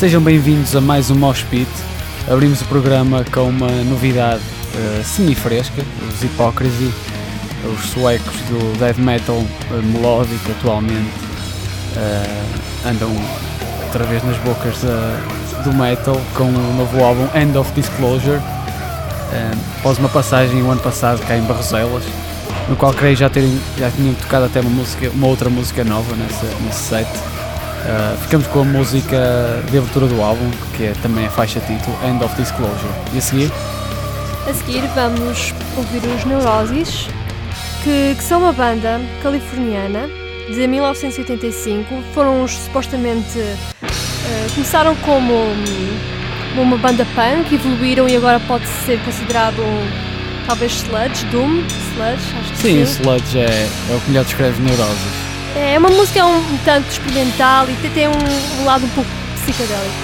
Sejam bem-vindos a mais um Mosh Pit. Abrimos o programa com uma novidade uh, semi-fresca, os Hypocrisy, os suecos do death metal uh, melódico atualmente uh, andam outra vez nas bocas do metal com o novo álbum End of Disclosure, uh, após uma passagem o ano passado cá em Barroselas, no qual creio já, terem, já tinham tocado até uma, música, uma outra música nova nesse set. Uh, ficamos com a música de abertura do álbum, que é também a faixa título End of Disclosure. E a seguir? A seguir vamos ouvir os Neurosis, que, que são uma banda californiana de 1985. Foram os, supostamente uh, começaram como um, uma banda punk, evoluíram e agora pode ser considerado talvez sludge, doom, sludge, acho que sim. Sim, sludge é, é o que melhor descreve Neurosis. É uma música um, um tanto experimental e tem um, um, lado um pouco psicodélico.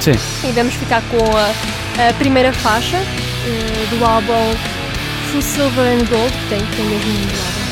Sim. E vamos ficar com a, a primeira faixa uh, do álbum True Silver and Gold, que tem, tem mesmo um lado.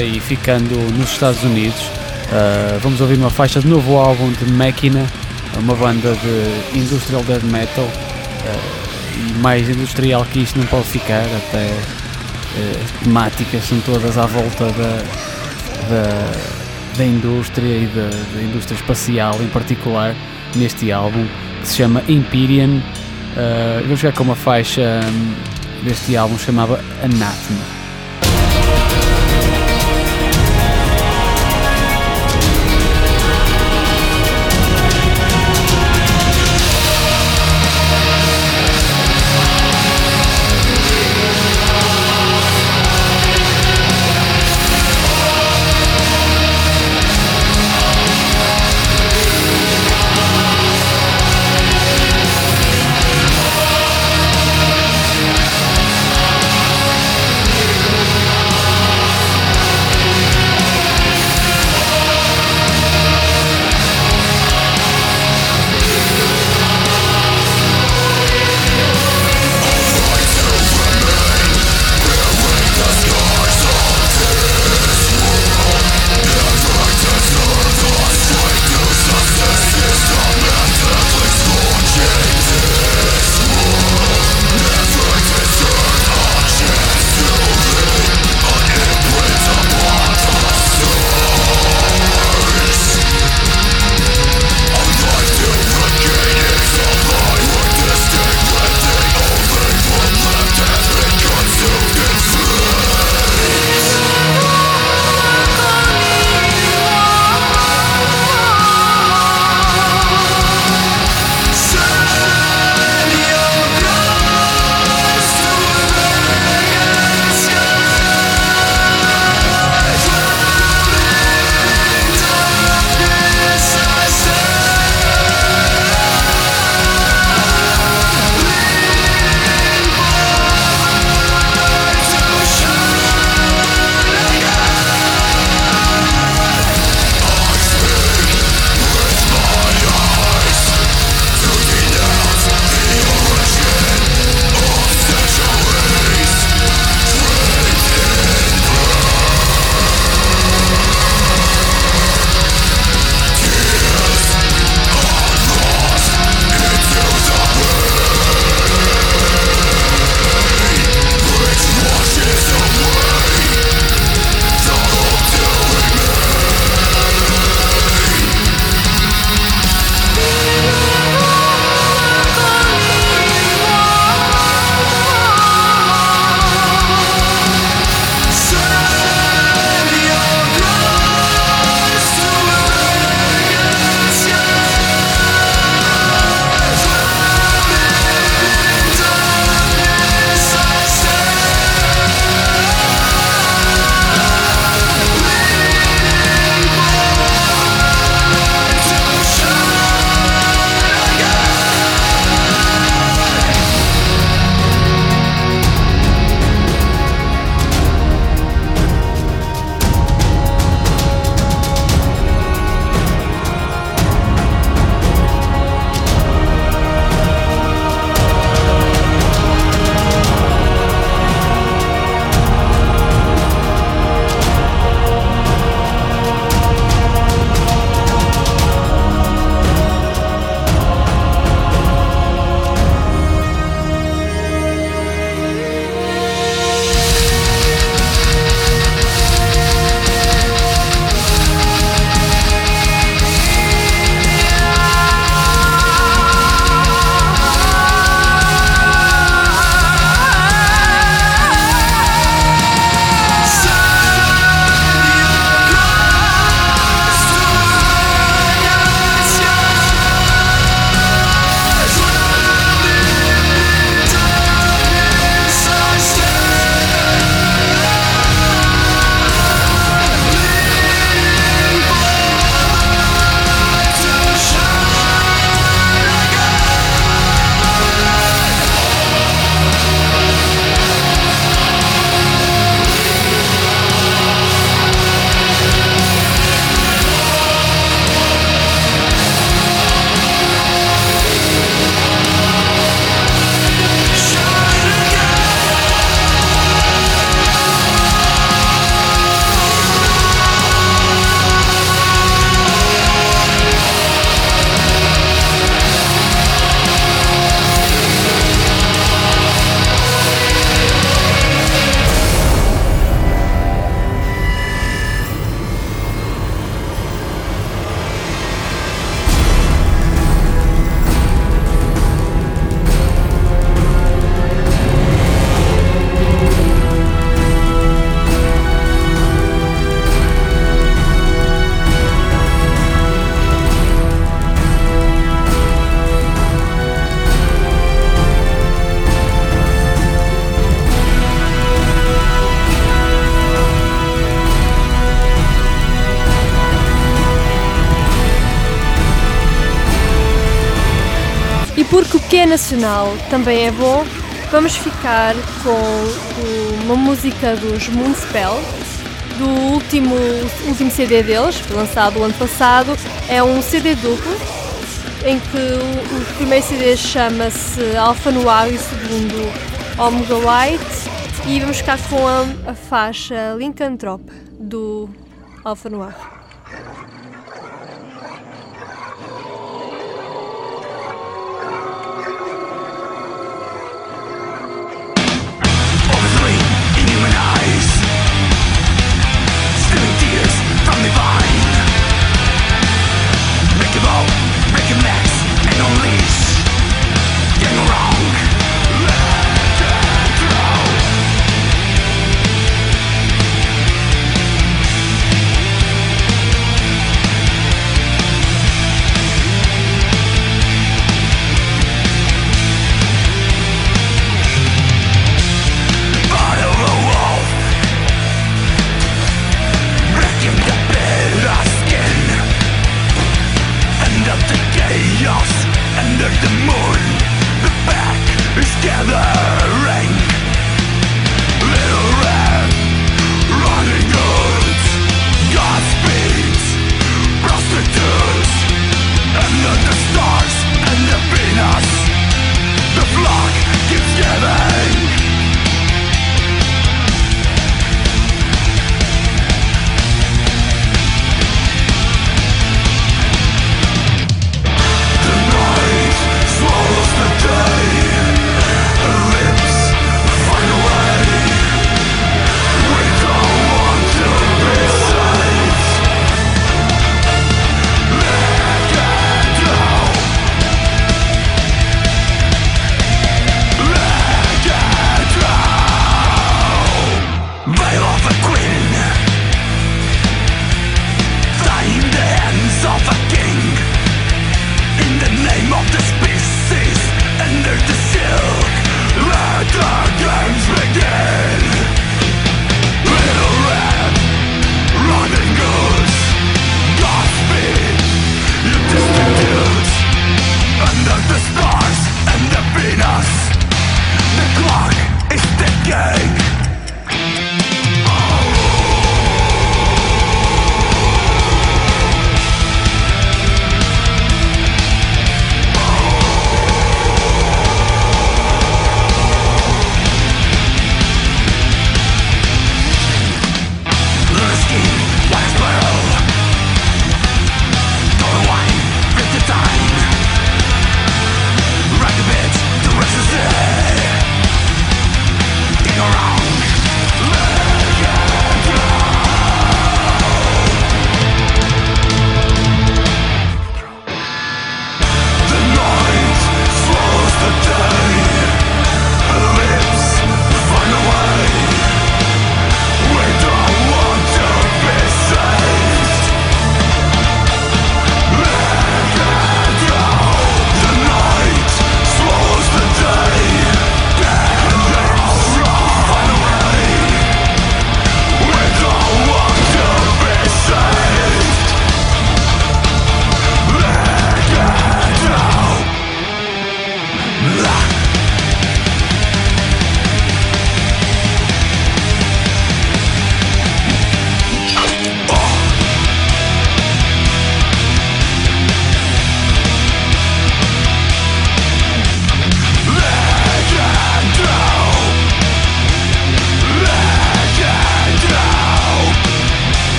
E ficando nos Estados Unidos, uh, vamos ouvir uma faixa de novo álbum de Máquina, uma banda de industrial death metal. Uh, e mais industrial que isto não pode ficar, até uh, as temáticas são todas à volta da, da, da indústria e da, da, indústria espacial em particular neste álbum que se chama Empyrean. Uh, vamos chegar com uma faixa um, deste álbum chamada Anathema. Nacional também é bom, vamos ficar com uma música dos Moonspell, do último, último CD deles, lançado o ano passado. É um CD duplo, em que o, o primeiro CD chama-se Alpha Noir e o segundo Omega White. E vamos ficar com a, a faixa Lycanthrope do Alpha Noir.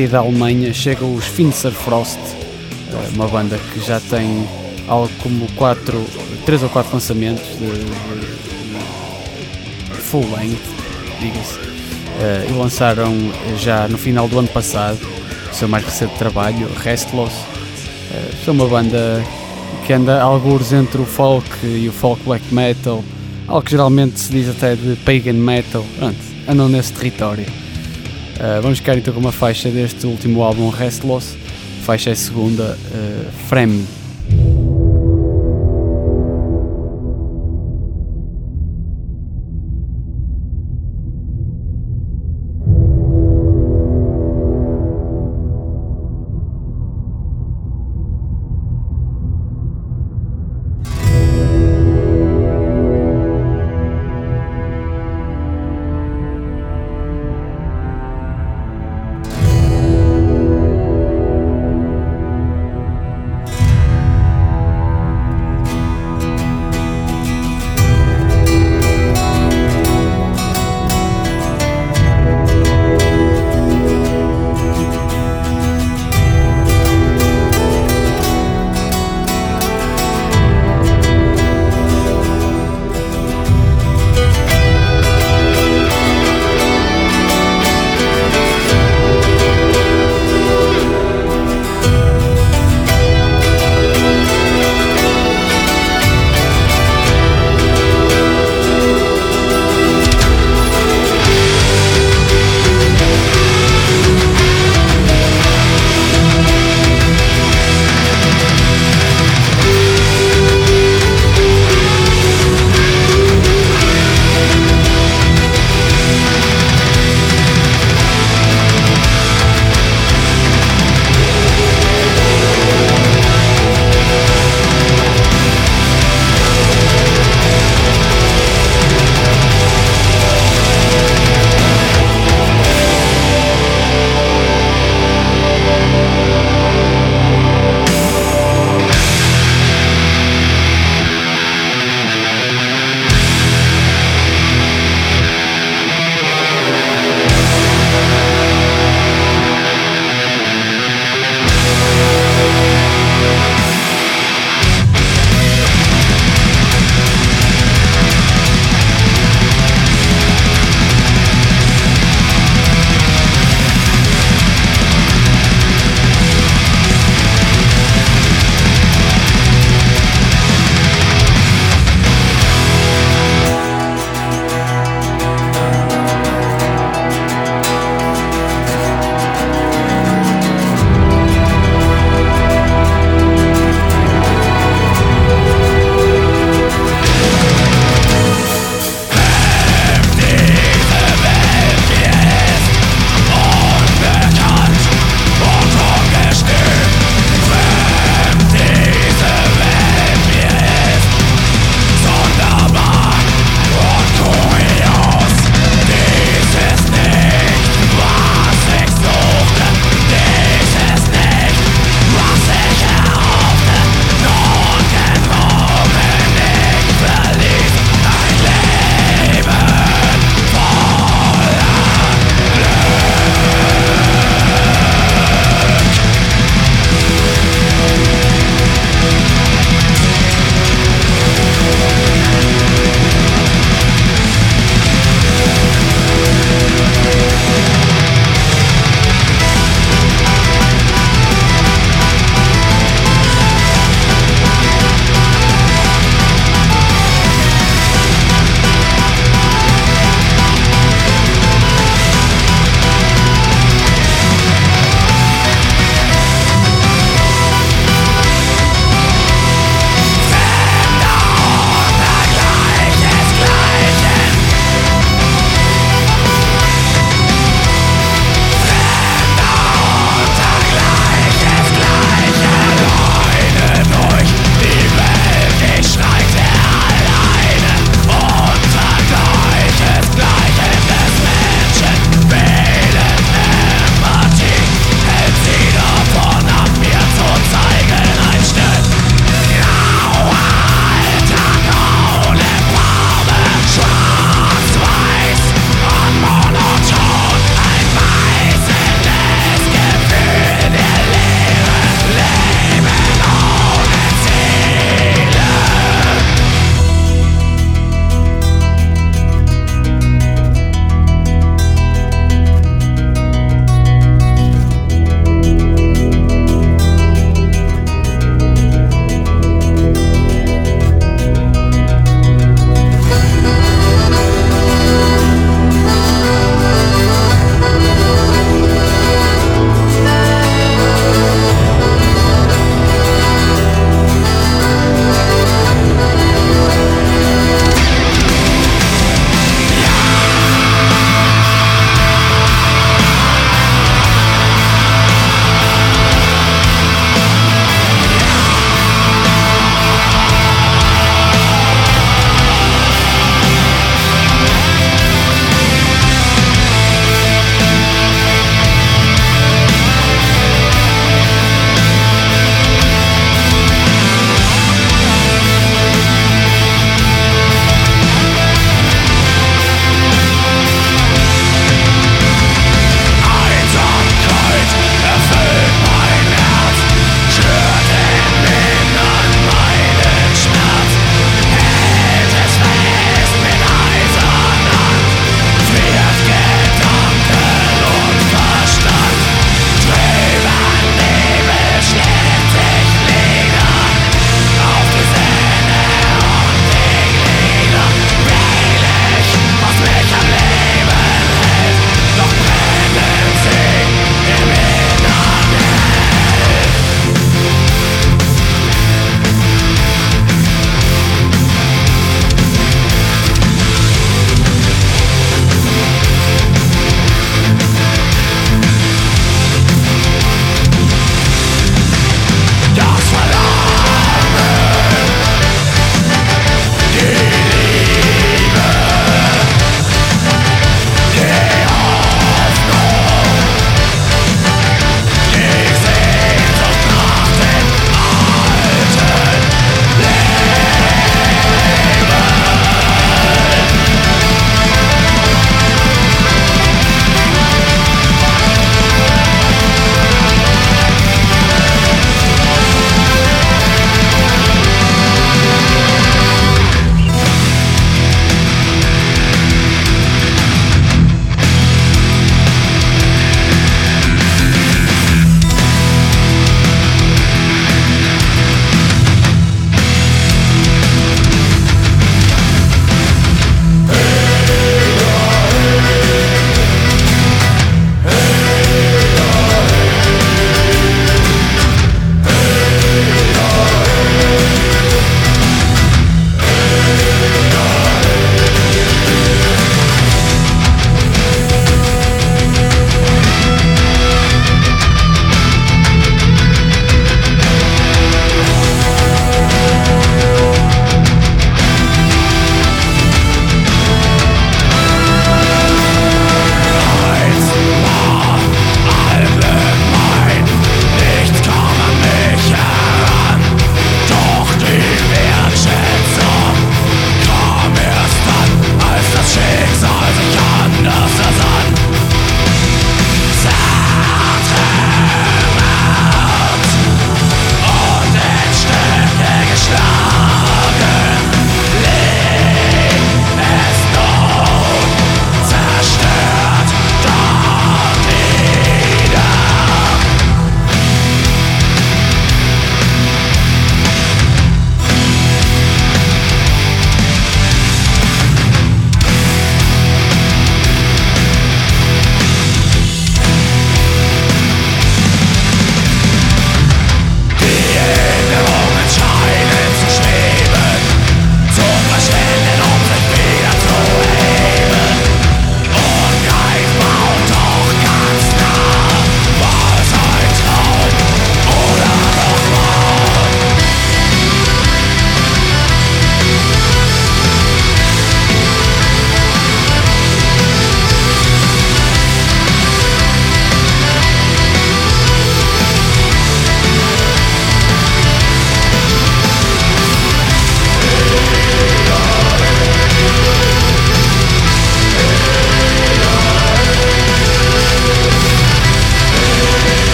E da Alemanha chegam os Finster Frost, eh, uma banda que já tem algo como quatro, três ou quatro lançamentos de, full length, diga-se, uh, e lançaram já no final do ano passado o seu mais recente trabalho, Restless. Uh, são uma banda que anda alguns entre o folk e o folk black metal, algo que geralmente se diz até de pagan metal, pronto, andam nesse território. Uh, vamos ficar então com uma faixa deste último álbum Restless, faixa é segunda, uh, Frame.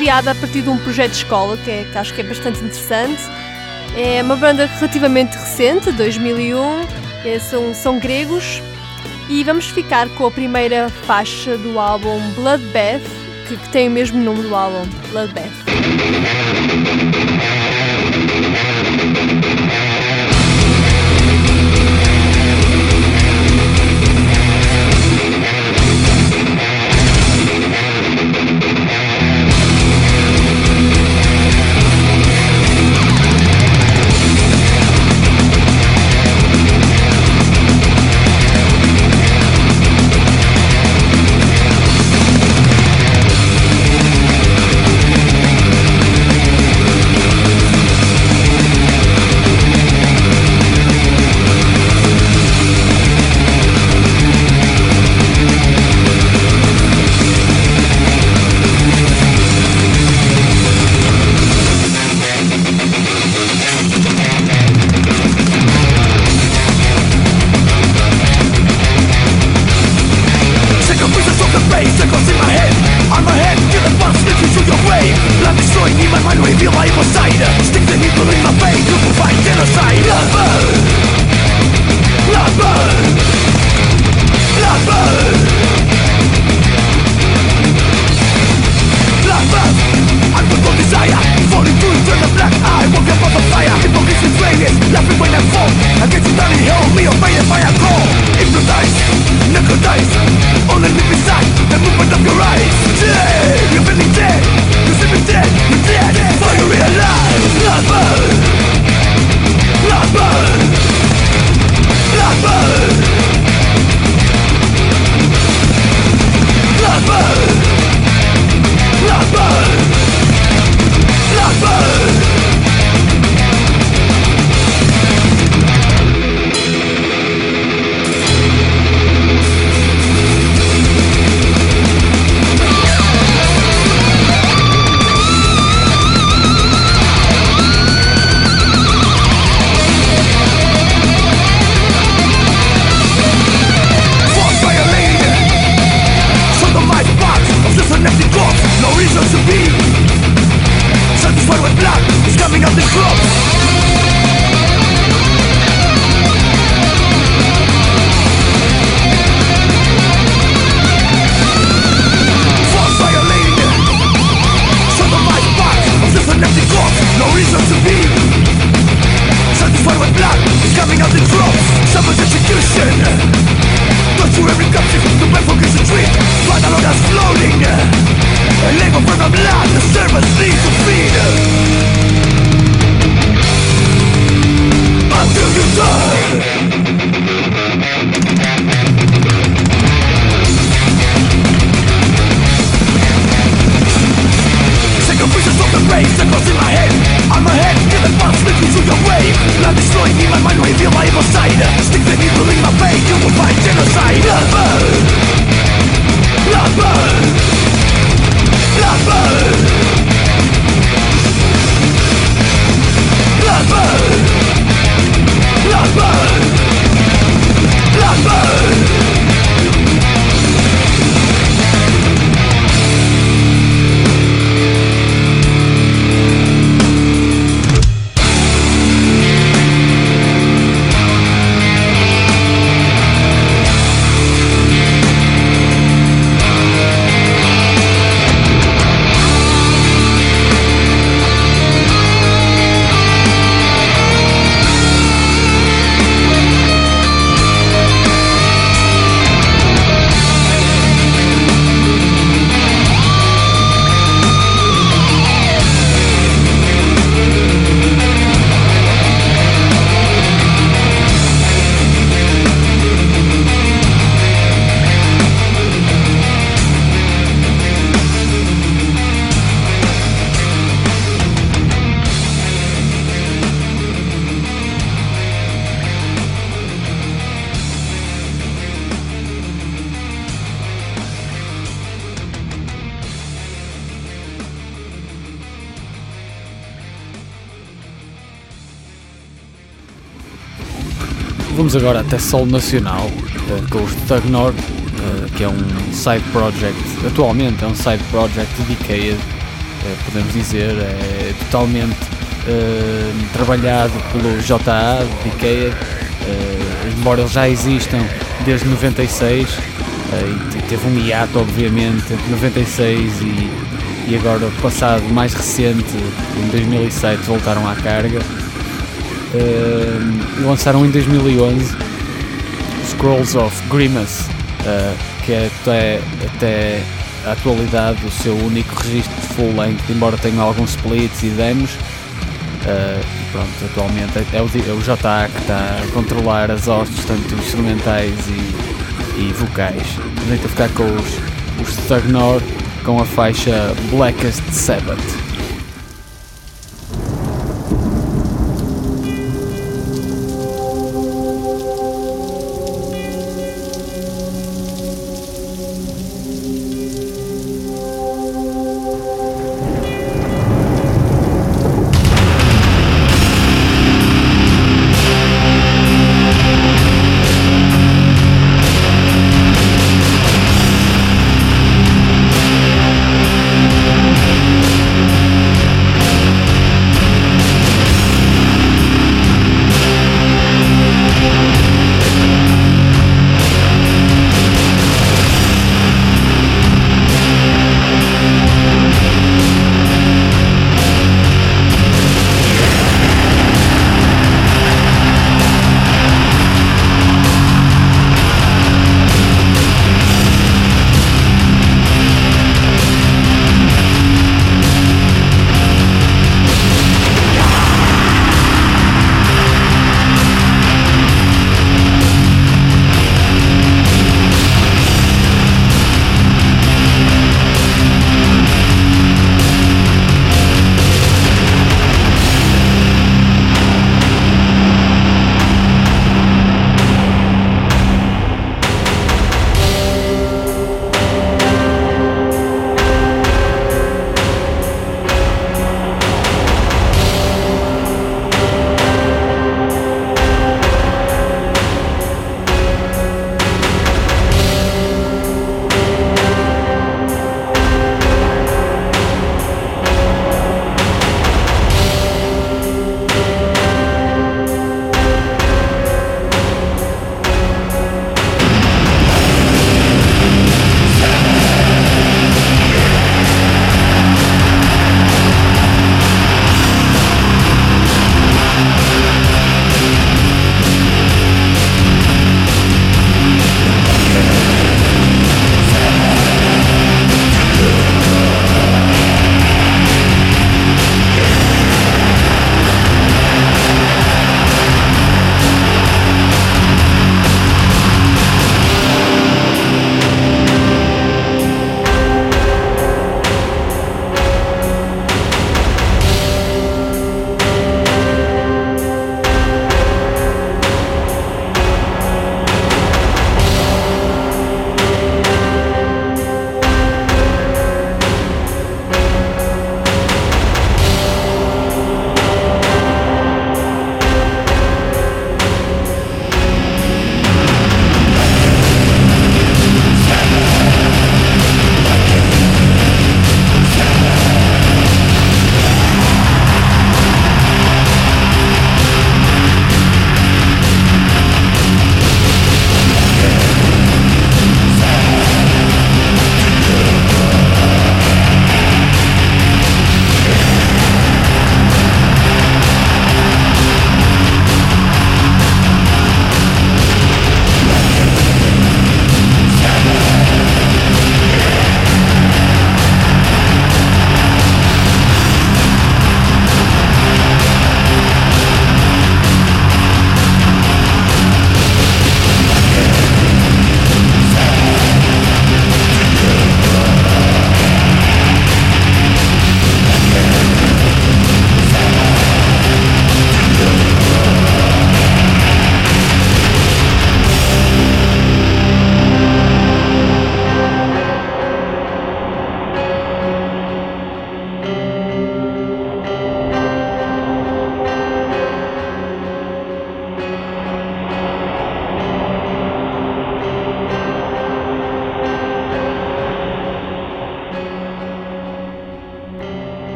Criada a partir de um projeto de escola, que, é, que acho que é bastante interessante. É uma banda relativamente recente, 2001, é, são, são gregos. E vamos ficar com a primeira faixa do álbum Bloodbath, que, que tem o mesmo nome do álbum, Bloodbath. Vamos agora até solo nacional uh, com os Tugnor, uh, que é um side project, atualmente é um side project de Decade, uh, podemos dizer, é totalmente trabalhado pelo JA de Decade, embora eles já existam desde 96, e teve um hiato obviamente entre 96 e, e agora passado mais recente, em 2007 voltaram à carga uh, lançaram em 2011 Scrolls of Grimace, uh, que é até, até a atualidade o seu único registro de full length, embora tenha alguns splits e demos. Uh, pronto, atualmente é, é o, é o JA que está a controlar as hostes, tanto instrumentais e, e vocais. Vamos ficar com os, os Stagnor com a faixa Blackest Sabbath.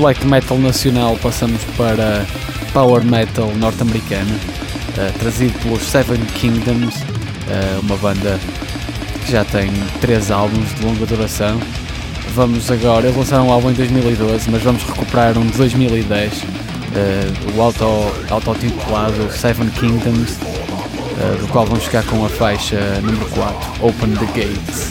Black metal nacional passamos para power metal norte-americano, uh, trazido pelos Seven Kingdoms, uh, uma banda que já tem três álbuns de longa duração. Vamos agora, eles lançaram um álbum em 2012, mas vamos recuperar um de 2010, uh, o auto-titulado auto Seven Kingdoms, do qual vamos ficar com a faixa número 4, Open the Gates.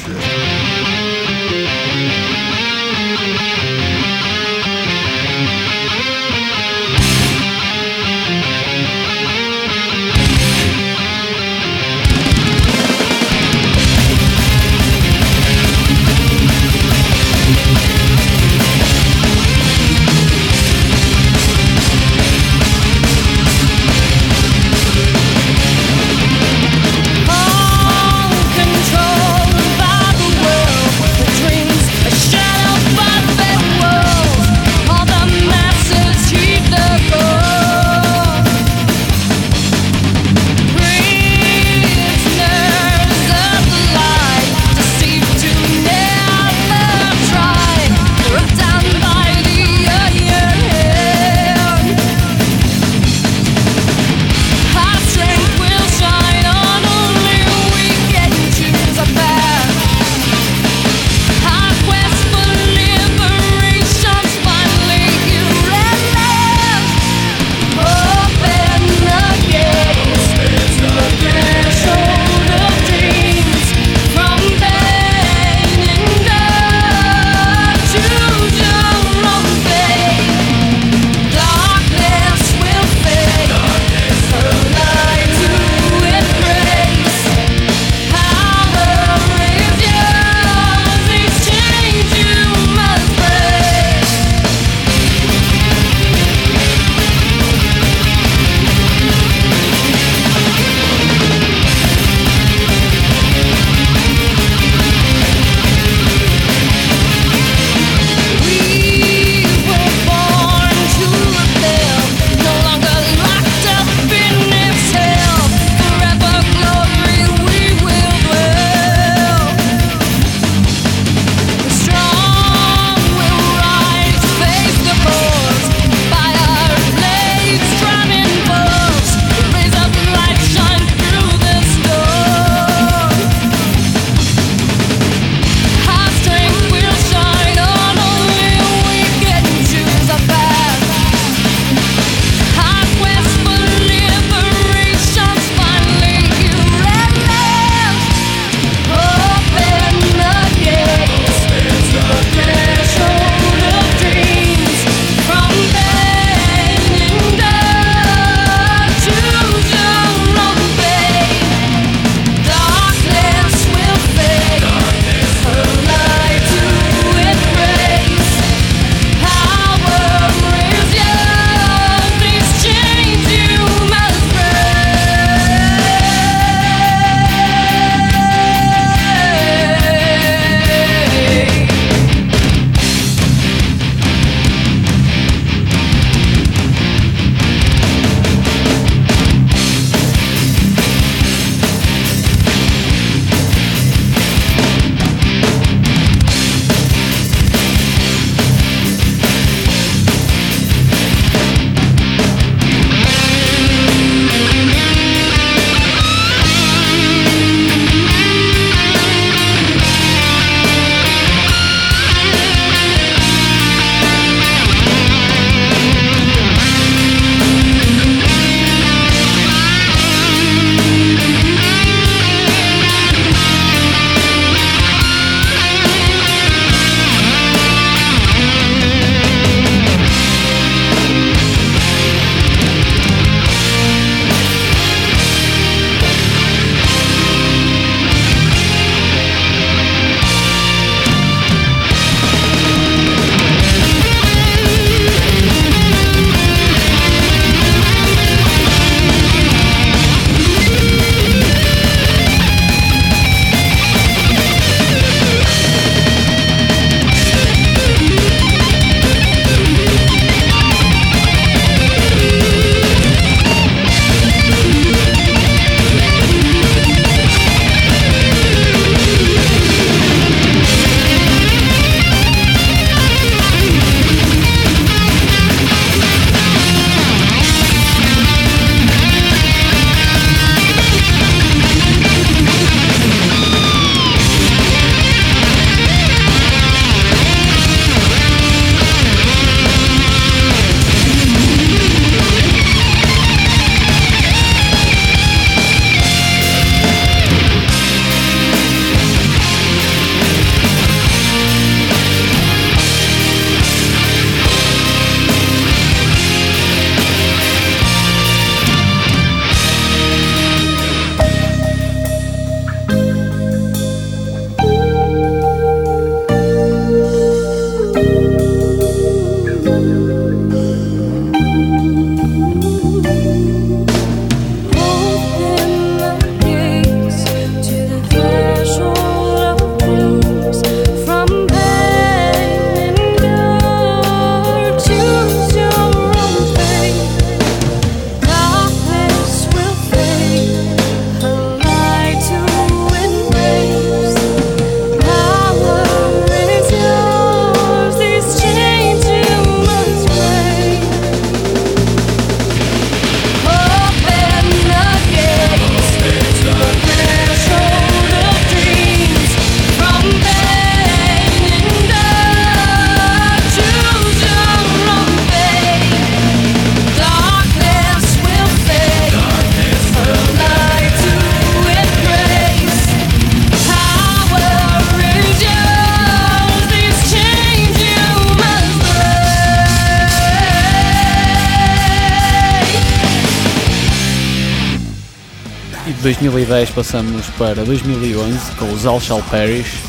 2010 passamos para 2011 com os All Shall Perish,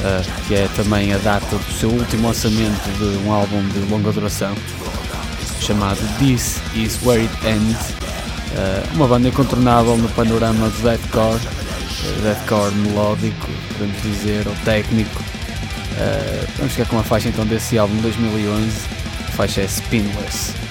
uh, que é também a data do seu último lançamento de um álbum de longa duração chamado This Is Where It Ends, uh, uma banda incontornável no panorama do deathcore, uh, deathcore melódico, podemos dizer, ou técnico. vamos ficar com uma faixa então desse álbum de 2011, a faixa é Spinless.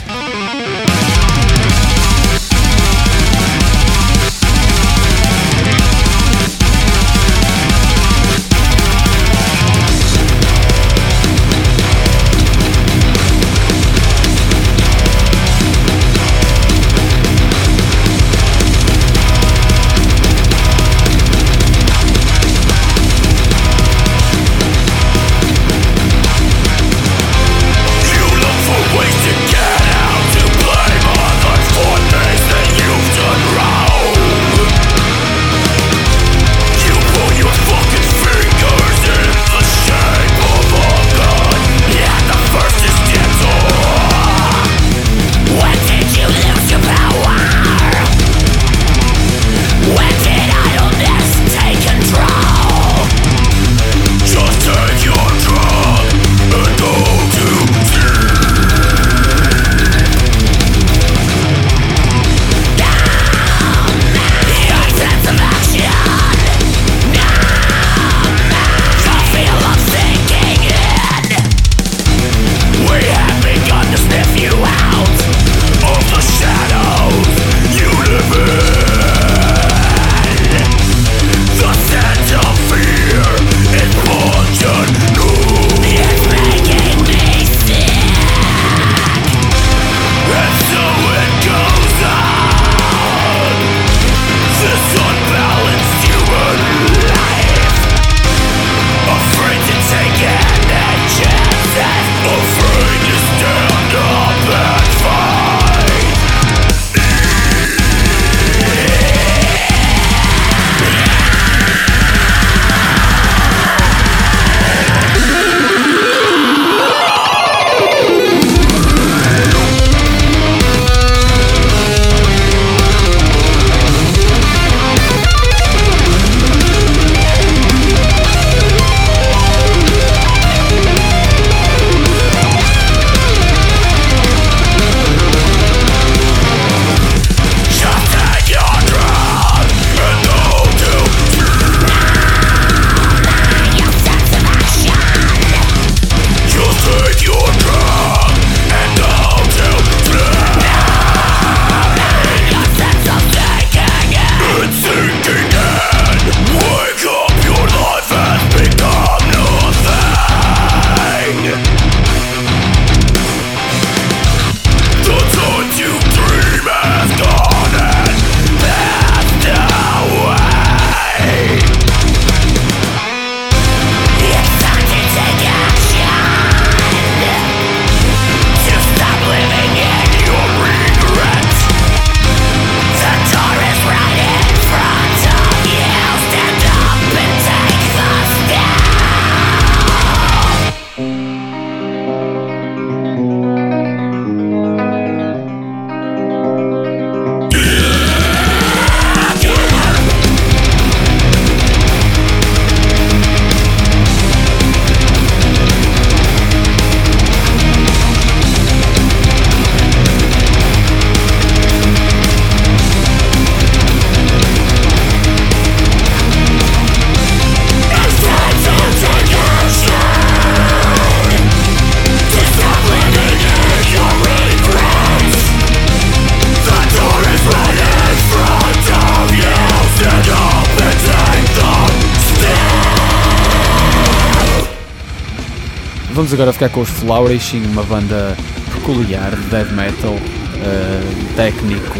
Agora ficar com os Flourishing, uma banda peculiar de death metal, uh, técnico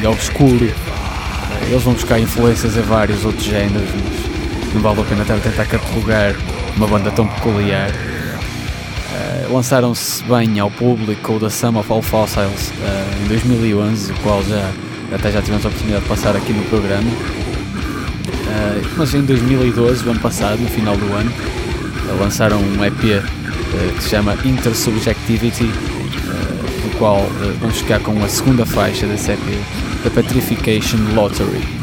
e, obscuro. Uh, eles vão buscar influências a vários outros géneros, mas não vale a pena estar a tentar catalogar uma banda tão peculiar. Uh, Lançaram-se bem ao público o The Sum of All Fossils em 2011, o qual já, até já tivemos a oportunidade de passar aqui no programa. mas em 2012, o ano passado, no final do ano, lançaram um EP que se chama Intersubjectivity, eh, do qual eh, vamos ficar com a segunda faixa desse EP, The Petrification Lottery.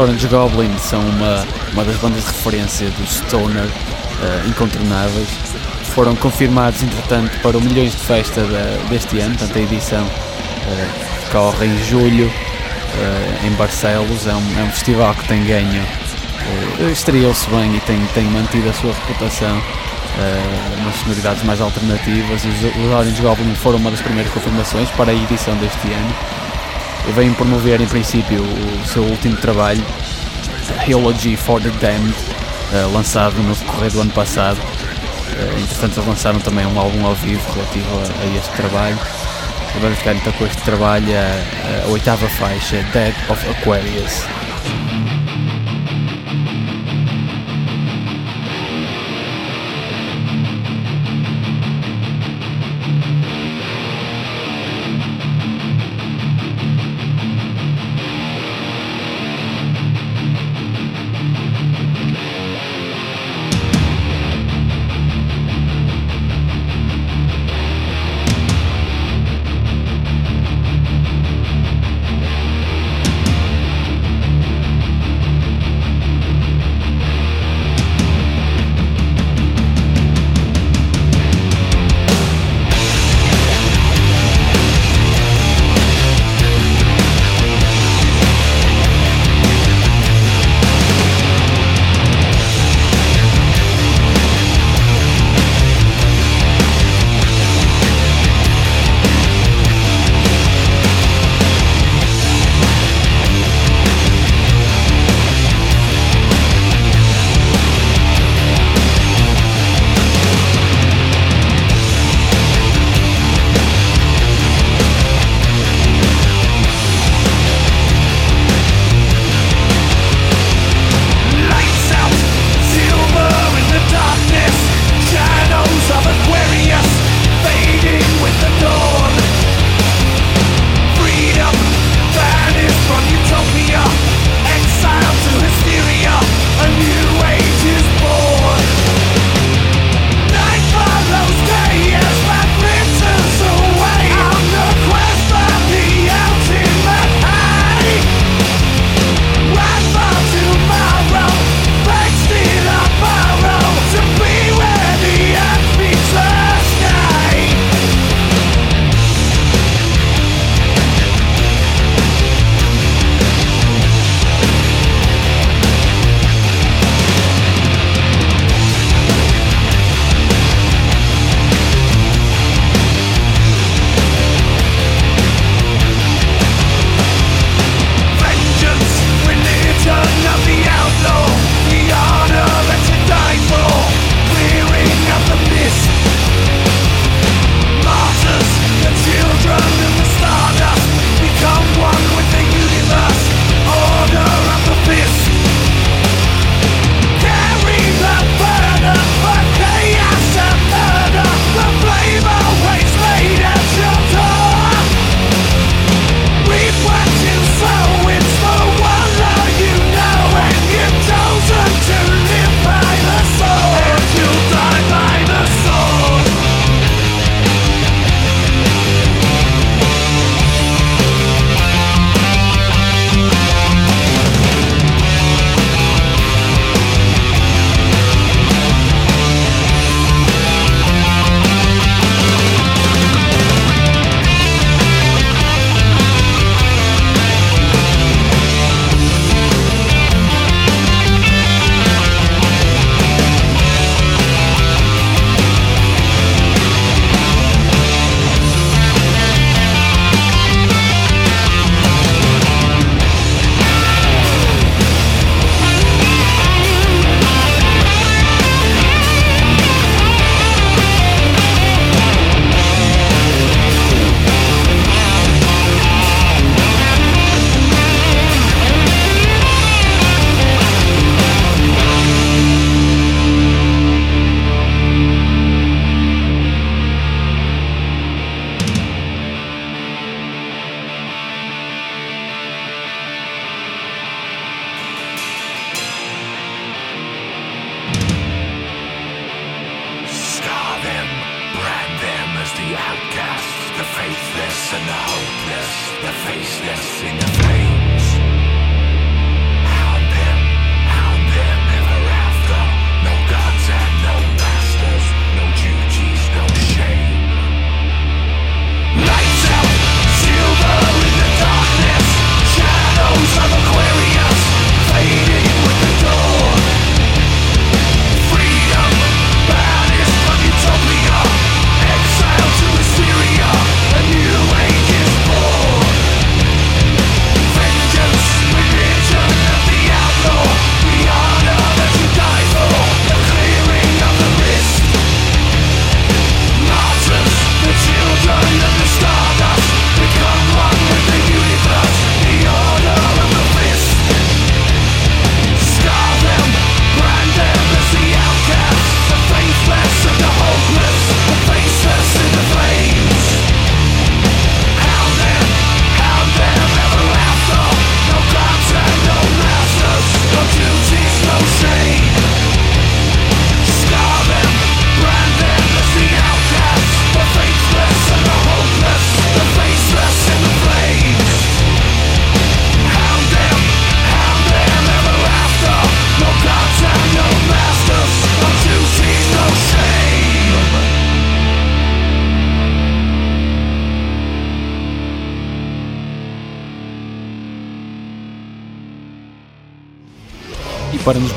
Orange Goblin são uma, uma das bandas de referência do Stoner uh, incontornáveis. Foram confirmados, entretanto, para o Milhões de Festa da, deste ano, portanto, a edição uh, em julho uh, em Barcelos. É um, é um, festival que tem ganho, uh, estreou-se bem e tem, tem mantido a sua reputação uh, nas sonoridades mais alternativas. Os, os Orange Goblin foram uma das primeiras confirmações para a edição deste ano. Vêm promover, em princípio, o seu último trabalho, Theology for the Damned, uh, lançado no decorrer do ano passado. Uh, entretanto, eles lançaram também um álbum ao vivo relativo a, a este trabalho. Vamos ficar então com este trabalho, a, a oitava faixa, Dead of Aquarius.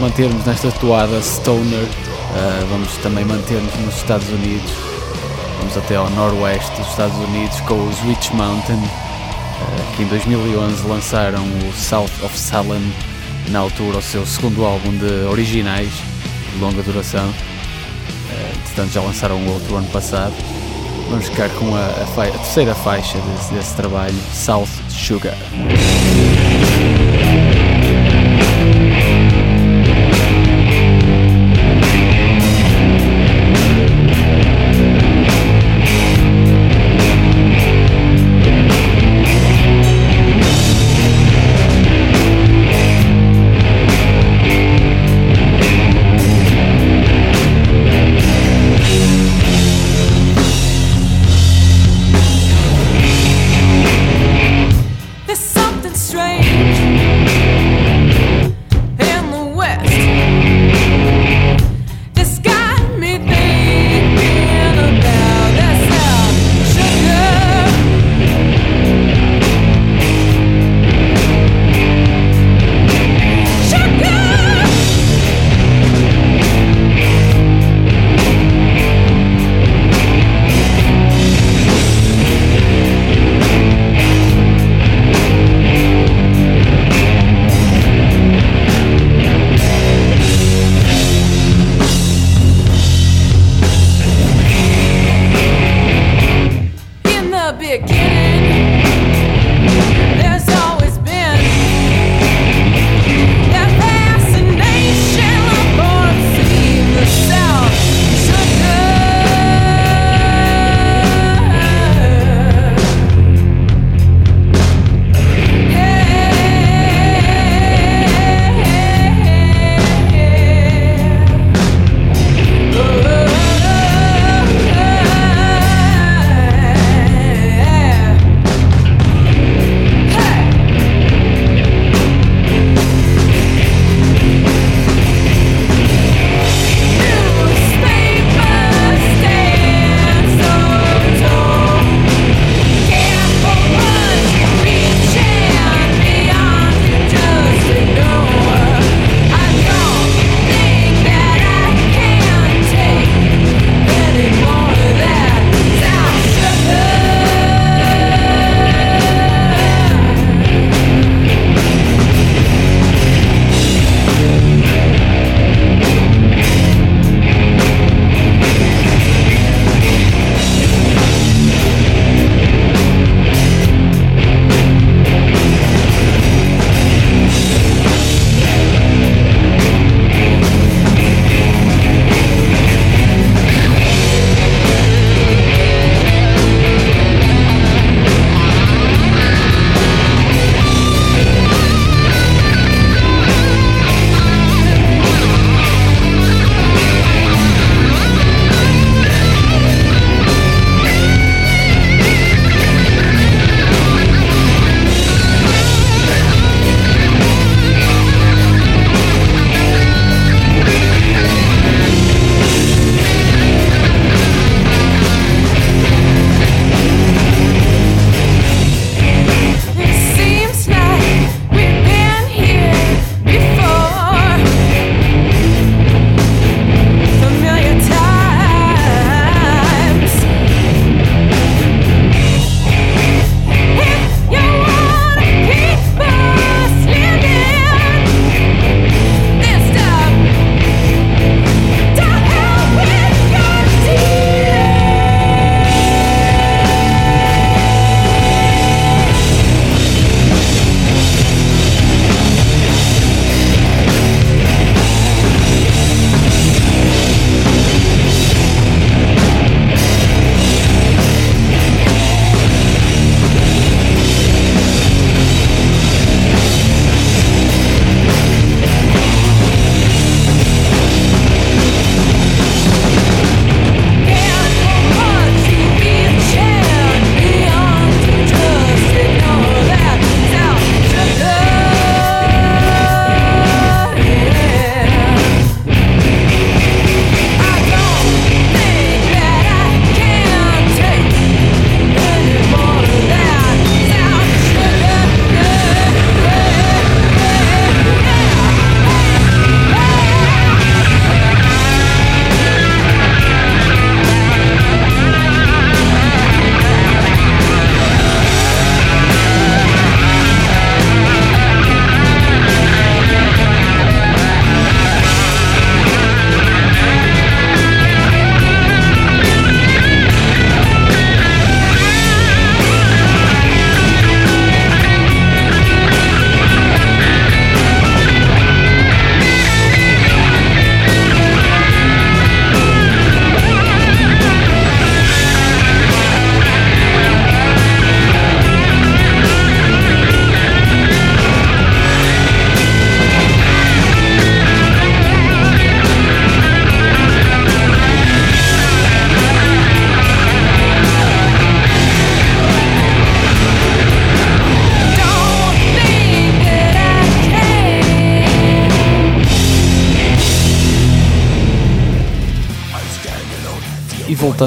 Mantermos nesta toada Stoner, uh, vamos também manter-nos nos Estados Unidos. Vamos até ao noroeste dos Estados Unidos com os Witch Mountain, uh, que em 2011 lançaram o South of Salem, na altura o seu segundo álbum de originais, de longa duração. Uh, entretanto já lançaram outro ano passado. Vamos ficar com a, a, a terceira faixa desse, desse trabalho, South Sugar.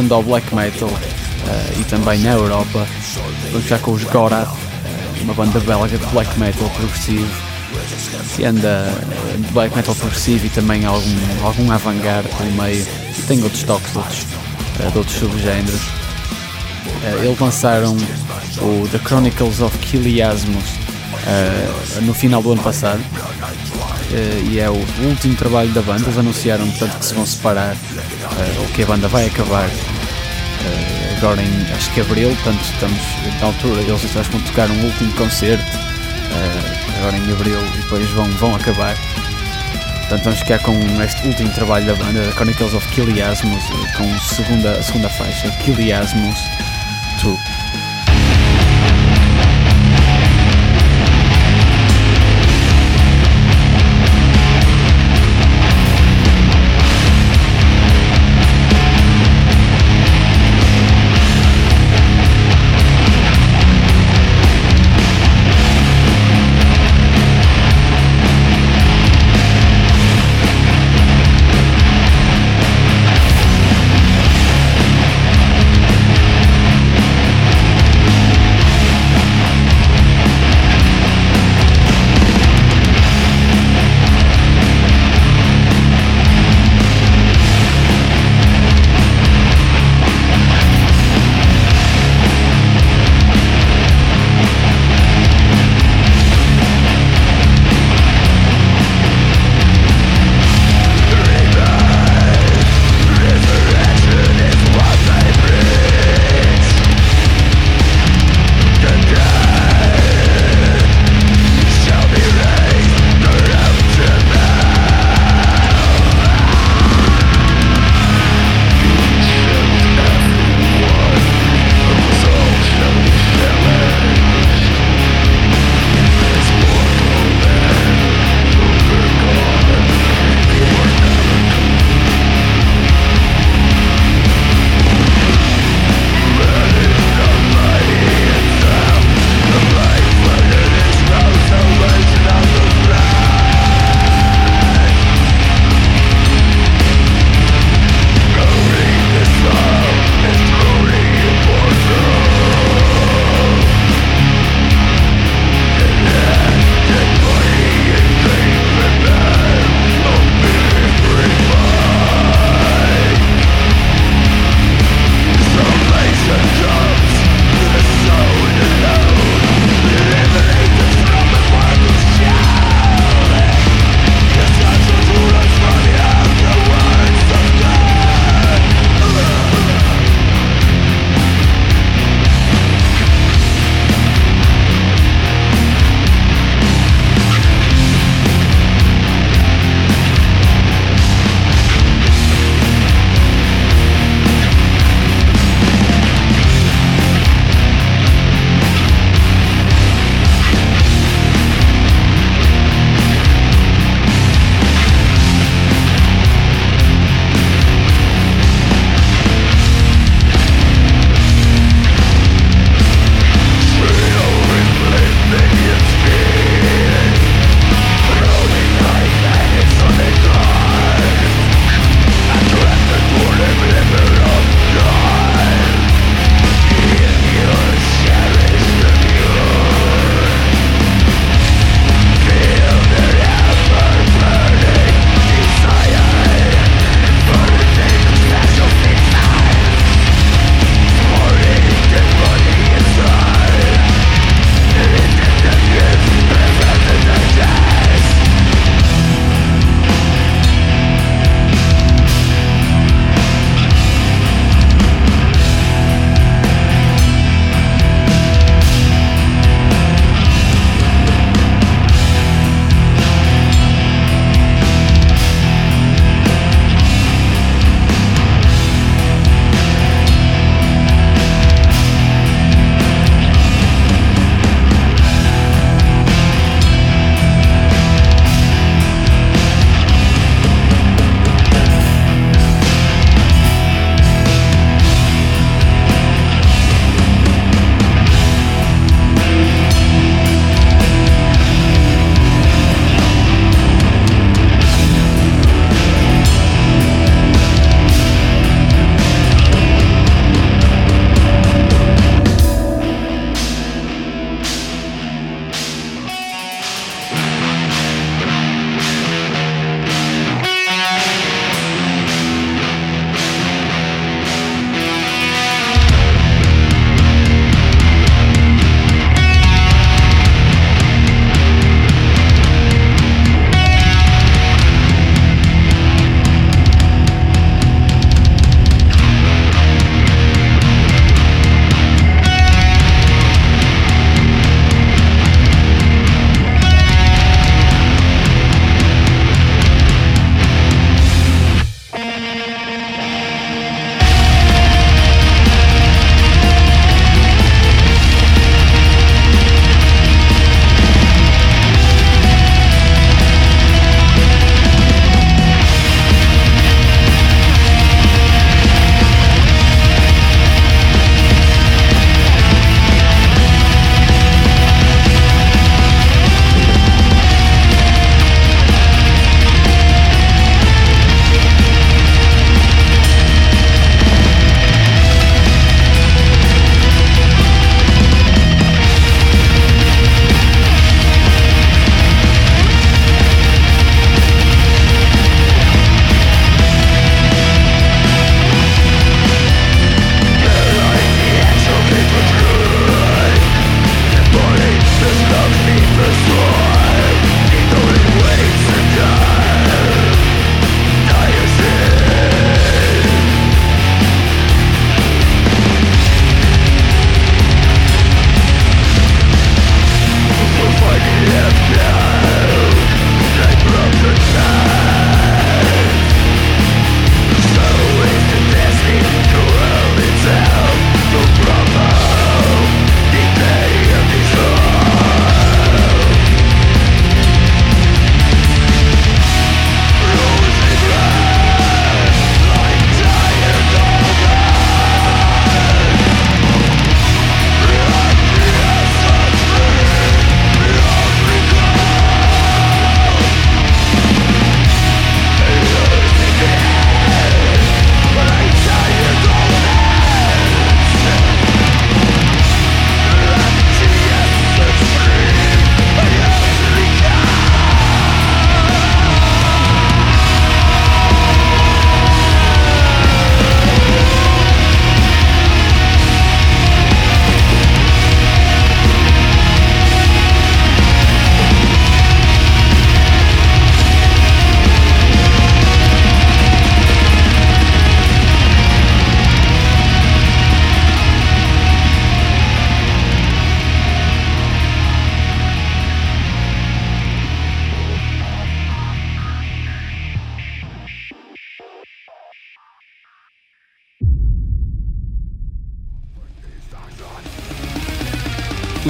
Voltando ao black metal e também na Europa, vamos já com os Gorat, uma banda belga de black metal progressivo, que anda de black metal progressivo e também algum, algum avant-garde pelo meio, tem outros toques de outros, de outros subgéneros. Eles lançaram o The Chronicles of Kiliasmus uh, no final do ano passado uh, e é o último trabalho da banda. Eles anunciaram portanto, que se vão separar uh, ou que a banda vai acabar agora em acho que abril, portanto estamos na altura, eles acho que vão tocar um último concerto agora em abril e depois vão, vão acabar. Portanto, vamos ficar com este último trabalho da banda, Chronicles of Kiliasmus, com a segunda, segunda faixa, Kiliasmus 2.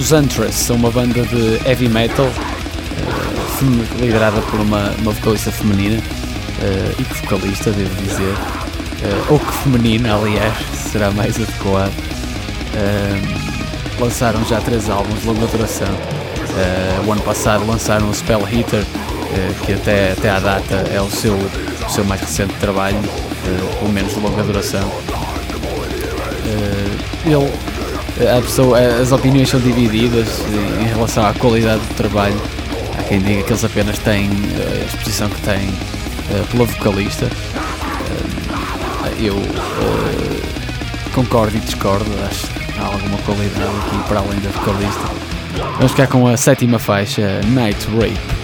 Os Huntress são uma banda de heavy metal uh, liderada por uma, uma vocalista feminina uh, e que vocalista, devo dizer, uh, ou que feminina, aliás, será mais adequado. lançaram já três álbuns de longa duração. o ano passado lançaram o Spell Hitter, que até, até à data é o seu, o seu mais recente trabalho, pelo menos de longa duração. ele pessoa, as opiniões são divididas em relação à qualidade do trabalho. Há quem diga que eles apenas têm a exposição que têm pela vocalista. eu concordo e discordo, acho que há alguma qualidade aqui para além da vocalista. Vamos ficar com a sétima faixa, Night Rape.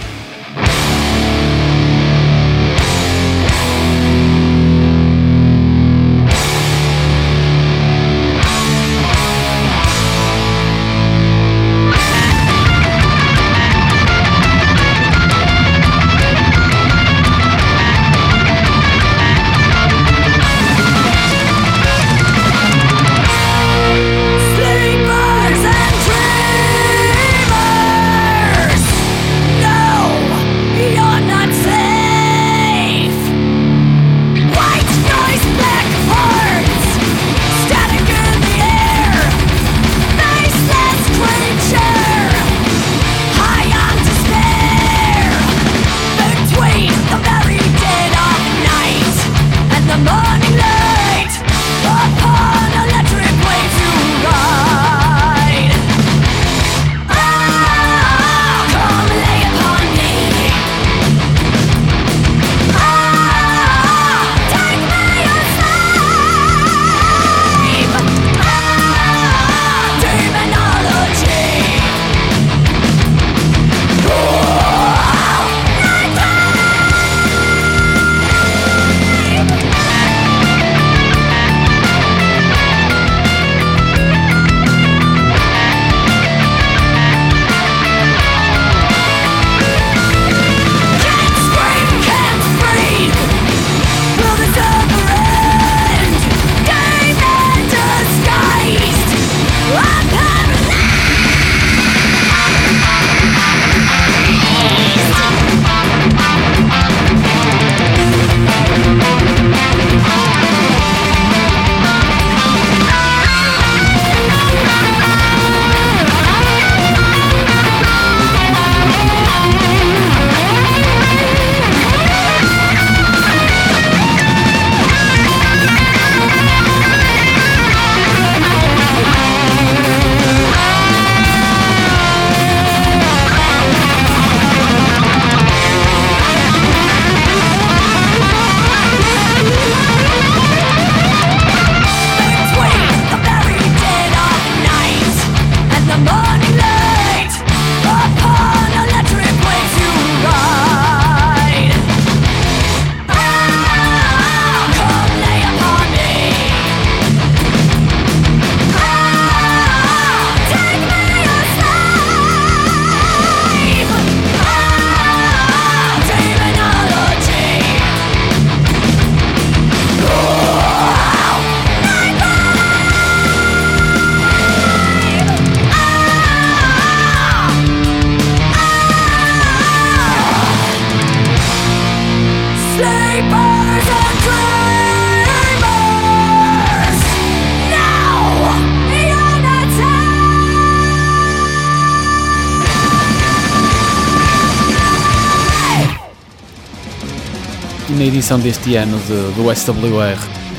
Edição deste ano de, do SWR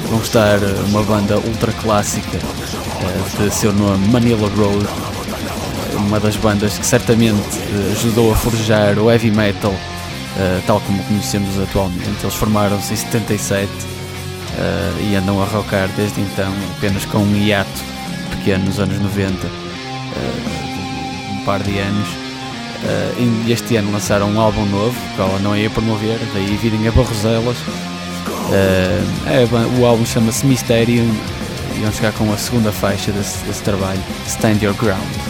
vão estar eh, uma banda ultra clássica uh, de seu nome Manila Road, eh, uma das bandas que certamente ajudou a forjar o heavy metal tal como conhecemos atualmente. Eles formaram-se em 77 uh, e andam a rockar desde então, apenas com um hiato pequeno nos anos 90, um par de anos Uh, este ano lançaram um álbum novo, que ela não ia promover, daí virem a Barroselas. Uh, o álbum chama-se Mysterium e vamos chegar com a segunda faixa desse, desse trabalho, Stand Your Ground.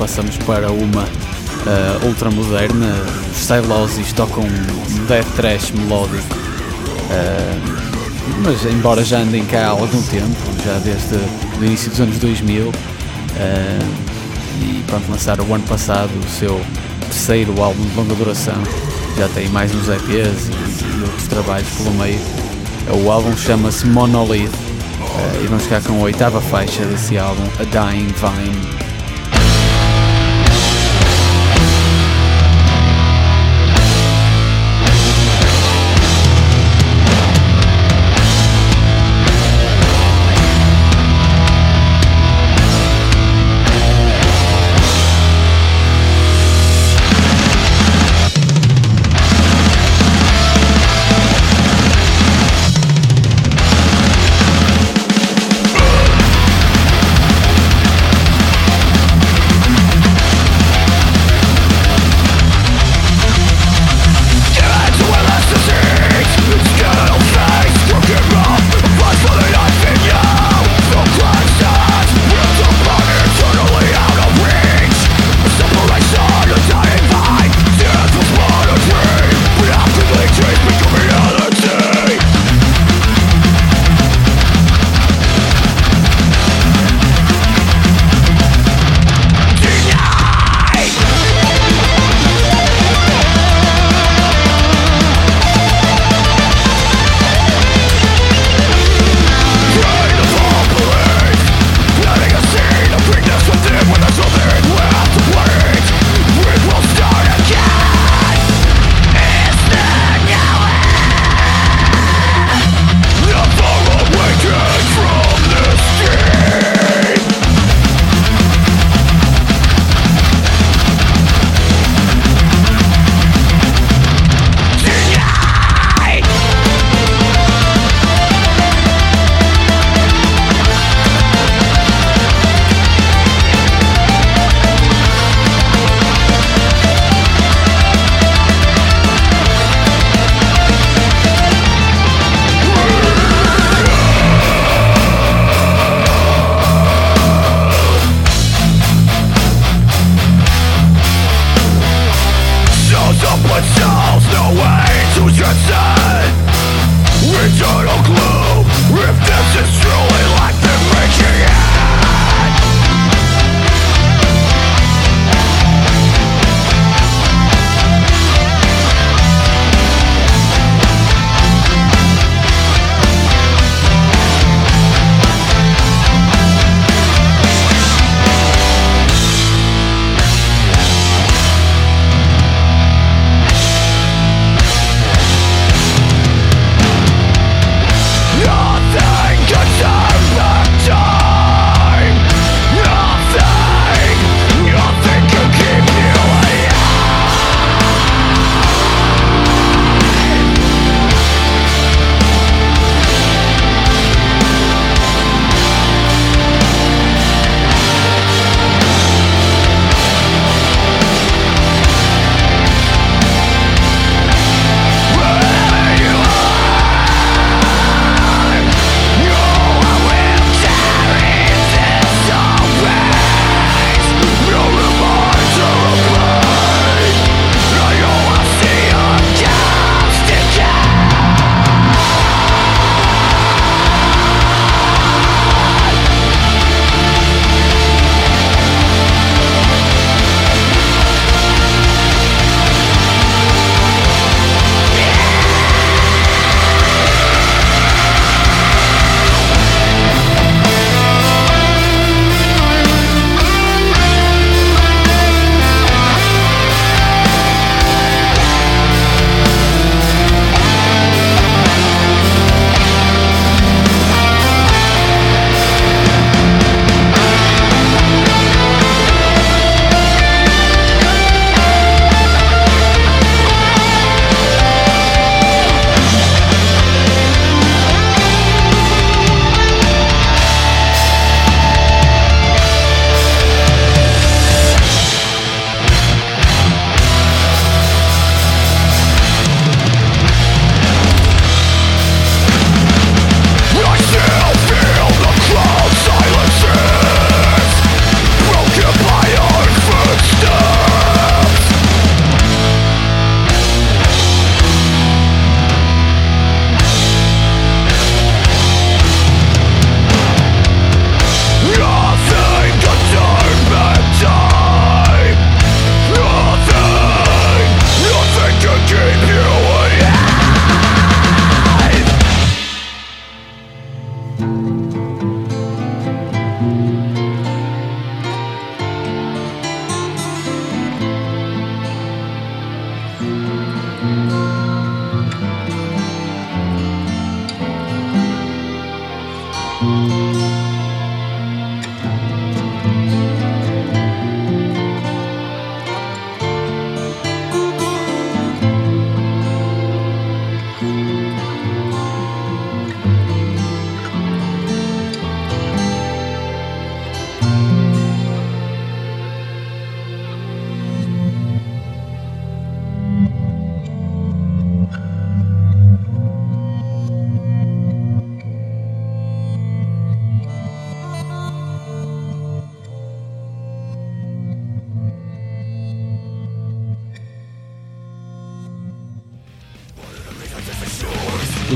Passamos para uma uh, ultra moderna. Os Stylosies tocam death trash melódico, uh, mas embora já andem cá há algum tempo, já desde o início dos anos 2000, uh, e pronto, lançaram o ano passado o seu terceiro álbum de longa duração, já tem mais uns EPs e, e outros trabalhos pelo meio. O álbum chama-se Monolith uh, e vamos ficar com a oitava faixa desse álbum, A Dying Vine.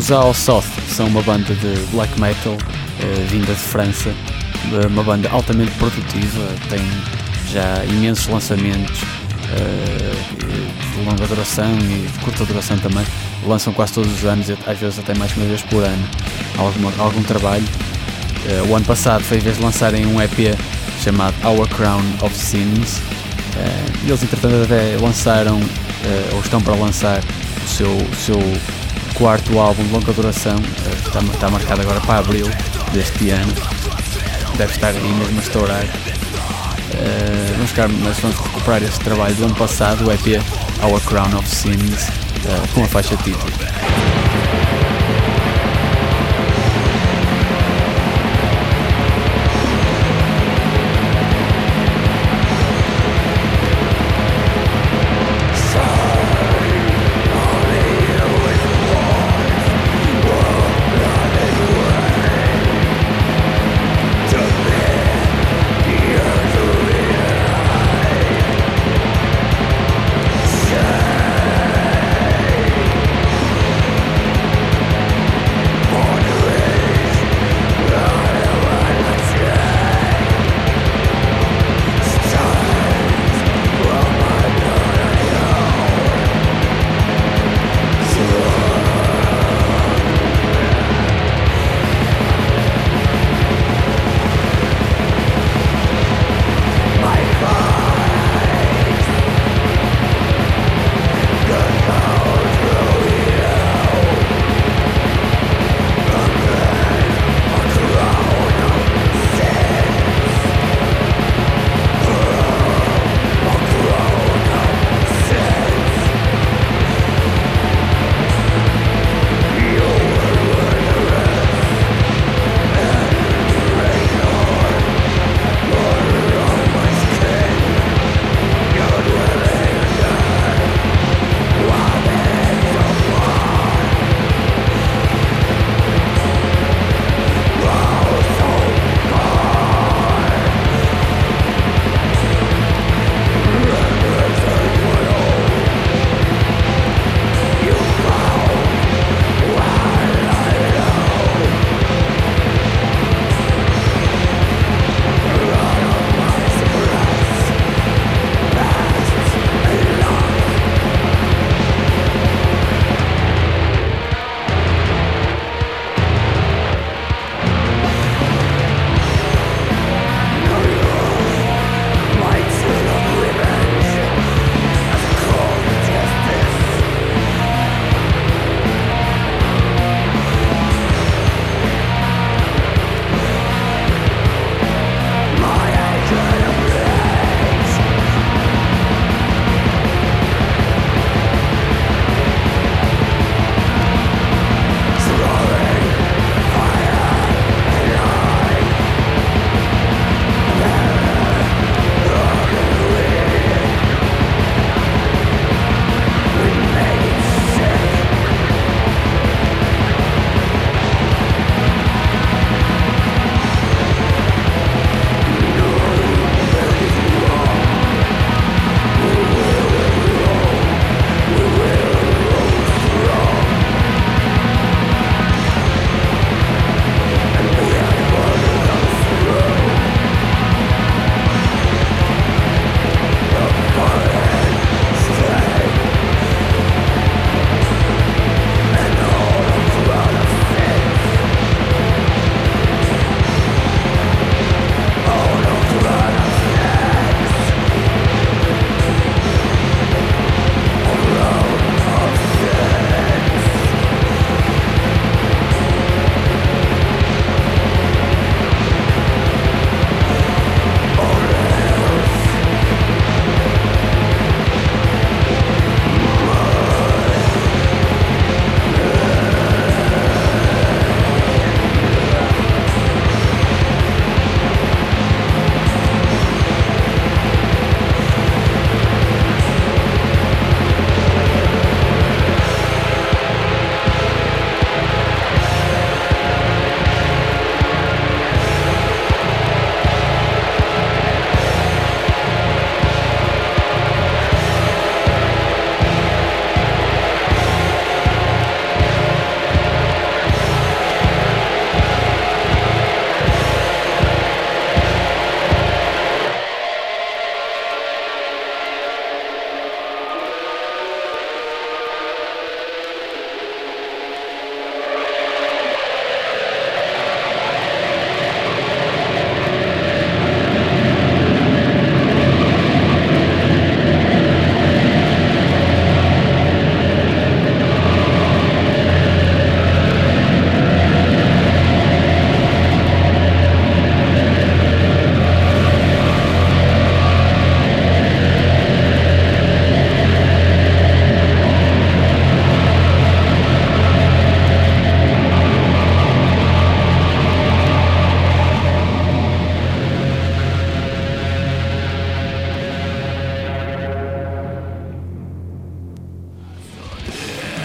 Os All South são uma banda de black metal uh, vinda de França, uma banda altamente produtiva, tem já imensos lançamentos uh, de longa duração e de curta duração também. Lançam quase todos os anos, às vezes até mais uma vez por ano, algum, algum trabalho. O ano passado foi a vez de lançarem um EP chamado Our Crown of Sins. Eles, entretanto, até lançaram, ou estão para lançar, o seu, o seu quarto álbum de longa duração, está, está marcado agora para abril deste ano. Deve estar aí mesmo a estourar. Uh, vamos, ficar, mas vamos recuperar esse trabalho do ano passado, o EP Our Crown of Sins, uh, com a faixa título.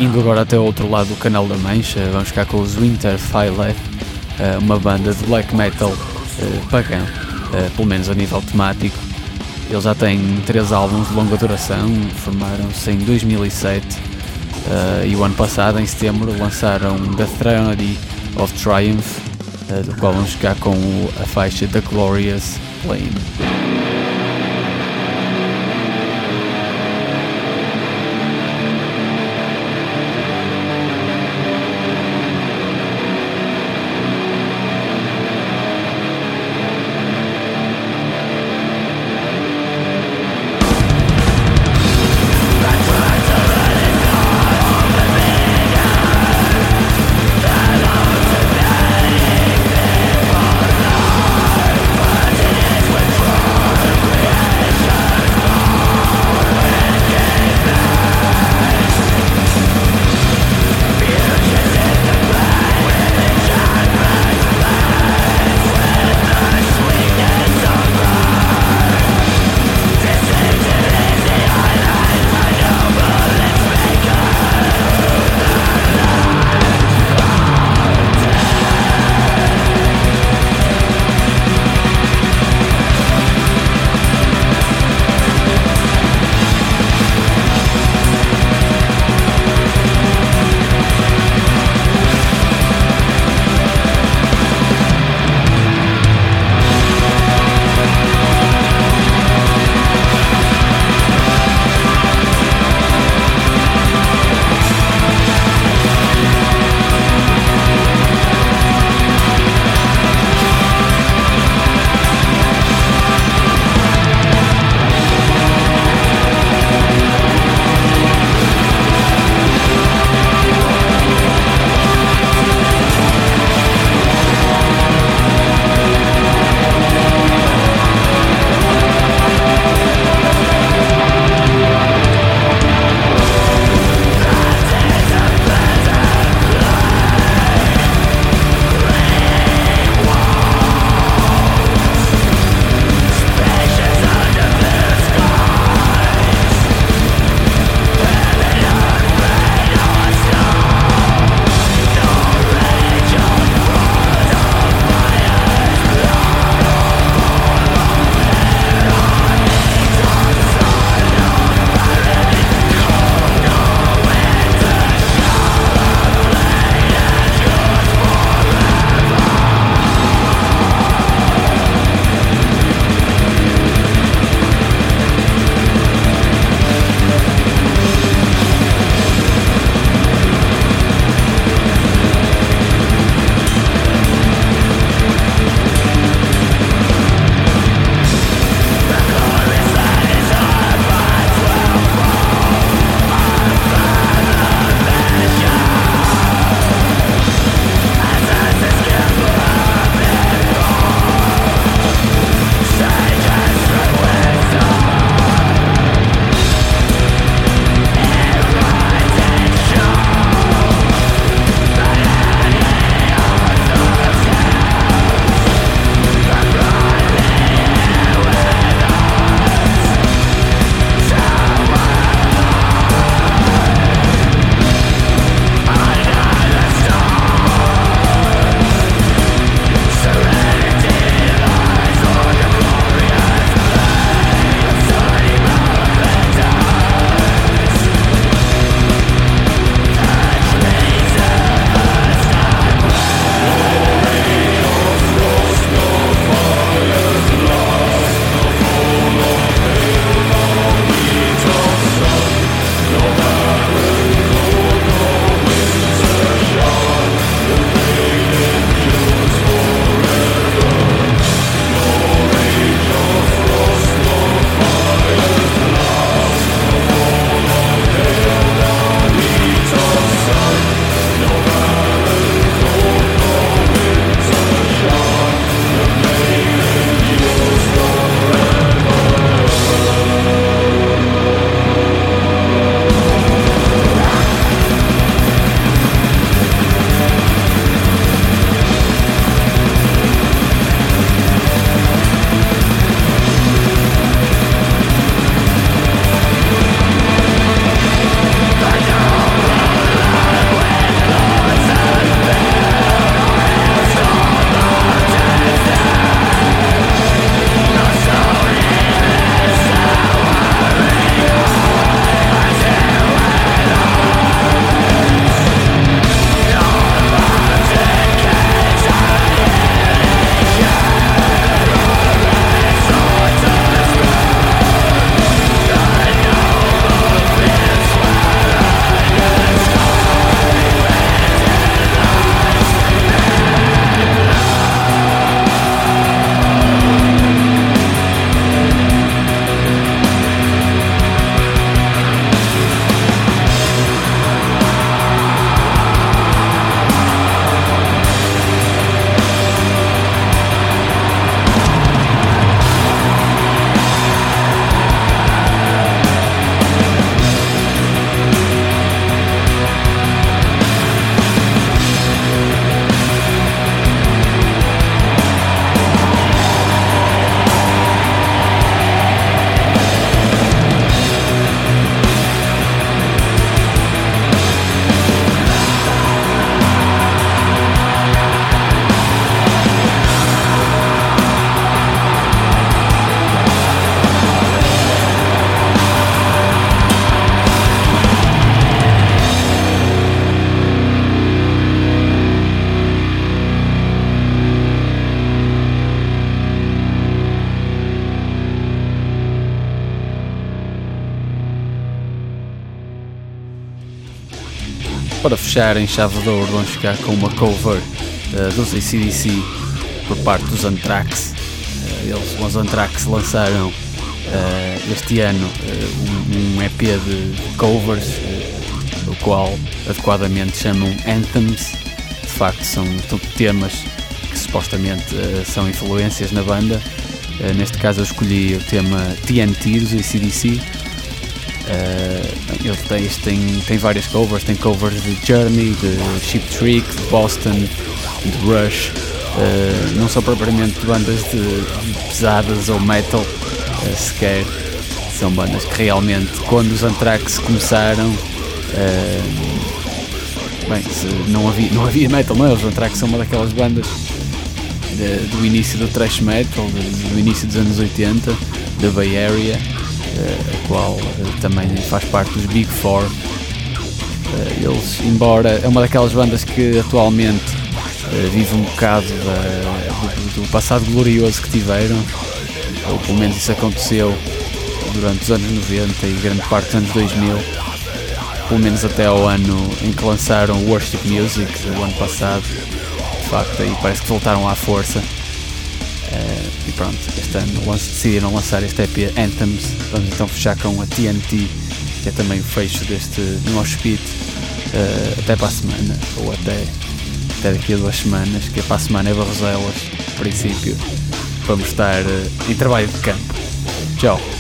Indo agora até o outro lado do canal da Mancha, vamos ficar com os Winter Fire, uma banda de black metal pagã, pelo menos a nível temático. Eles já têm três álbuns de longa duração, formaram-se em 2007 e o ano passado, em setembro, lançaram The Throne of Triumph, do qual vamos ficar com a faixa The Glorious Flame. Fechar em chave de ouro, vamos ficar com uma cover uh, dos ACDC por parte dos Anthrax. Uh, eles, os Anthrax, lançaram uh, este ano um, um, EP de covers, o qual adequadamente chamam Anthems. De facto, são, temas que supostamente são influências na banda. neste caso, eu escolhi o tema TNT dos ACDC ele tem, tem, tem várias covers, tem covers de Journey, de Cheap Trick, de Boston, de Rush, uh, não são propriamente bandas de, de pesadas ou metal uh, sequer, são bandas que realmente quando os Anthrax começaram bem, não havia, não havia metal, não é? Os Anthrax são uma daquelas bandas de, do início do thrash metal, do início dos anos 80, da Bay Area a qual eh, também faz parte dos Big Four. Eh, eles, embora é uma daquelas bandas que atualmente vive um bocado da, do, do, passado glorioso que tiveram, ou pelo menos isso aconteceu durante os anos 90 e grande parte dos anos 2000, pelo menos até ao ano em que lançaram Worship Music, do ano passado. De facto, aí parece que voltaram à força. Pronto, este ano decidiram lançar este EP Anthems. Vamos então fechar com a TNT, que é também o fecho deste nosso speed. Uh, até para a semana, ou até, até daqui a duas semanas, que é para a semana é Barroselas, a princípio. Vamos estar uh, em trabalho de campo. Tchau.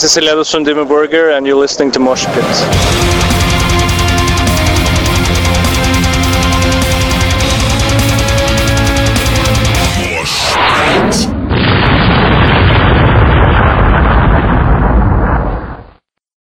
This is Helados from Dimmu Burger and you're listening to Mosh Pit.